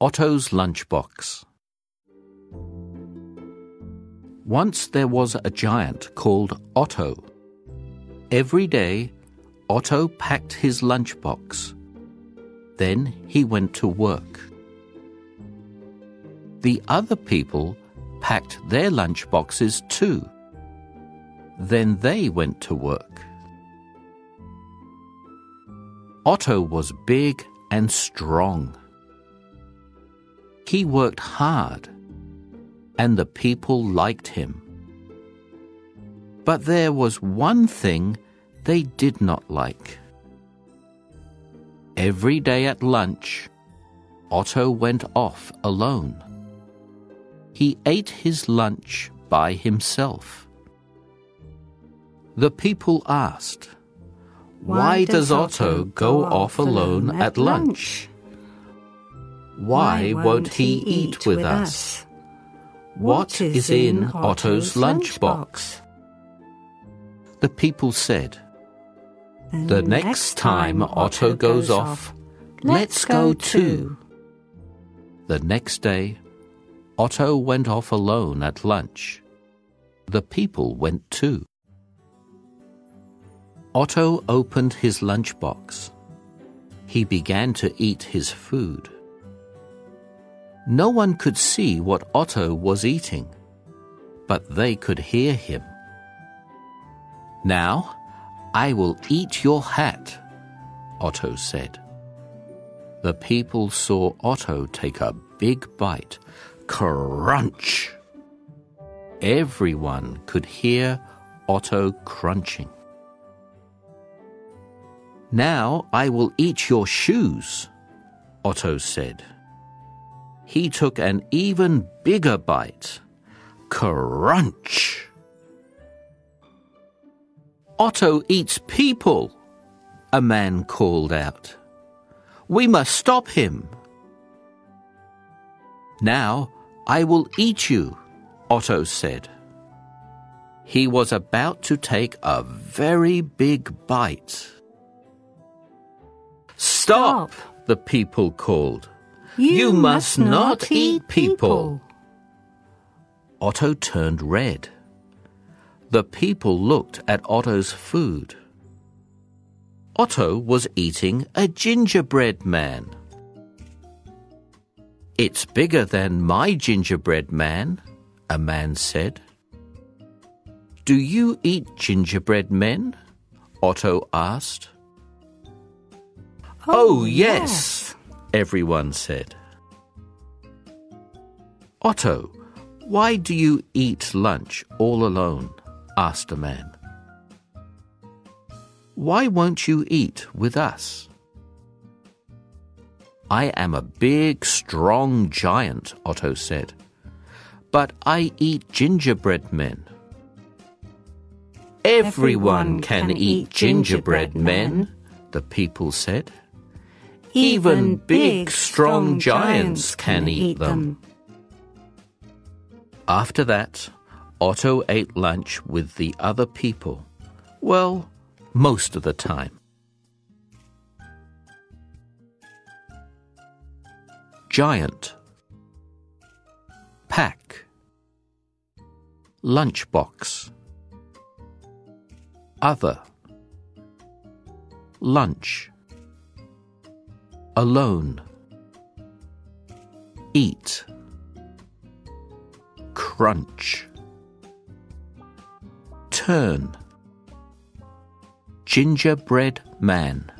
Otto's Lunchbox Once there was a giant called Otto. Every day, Otto packed his lunchbox. Then he went to work. The other people packed their lunchboxes too. Then they went to work. Otto was big and strong. He worked hard, and the people liked him. But there was one thing they did not like. Every day at lunch, Otto went off alone. He ate his lunch by himself. The people asked, Why, does Otto go off alone at lunch? Why won't he eat with us? What is in Otto's lunchbox? The people said, The next time Otto goes off, let's go too. The next day, Otto went off alone at lunch. The people went too. Otto opened his lunchbox. He began to eat his food. No one could see what Otto was eating, but they could hear him. Now, I will eat your hat, Otto said. The people saw Otto take a big bite. Crunch! Everyone could hear Otto crunching. Now I will eat your shoes, Otto said. He took an even bigger bite. Crunch! Otto eats people, a man called out. We must stop him. Now I will eat you, Otto said. He was about to take a very big bite. Stop! the people called. You, must not eat people. Otto turned red. The people looked at Otto's food. Otto was eating a gingerbread man. It's bigger than my gingerbread man, a man said. Do you eat gingerbread men? Otto asked. Oh, oh yes, everyone said. Otto, why do you eat lunch all alone? asked a man. Why won't you eat with us? I am a big, strong giant, Otto said. But I eat gingerbread men. Everyone, can, eat gingerbread men, the people said. Even big, strong giants can eat them. After that, Otto ate lunch with the other people. Well, most of the time. Giant Pack Lunchbox Other Lunch Alone. Eat. Crunch. Turn. Gingerbread Man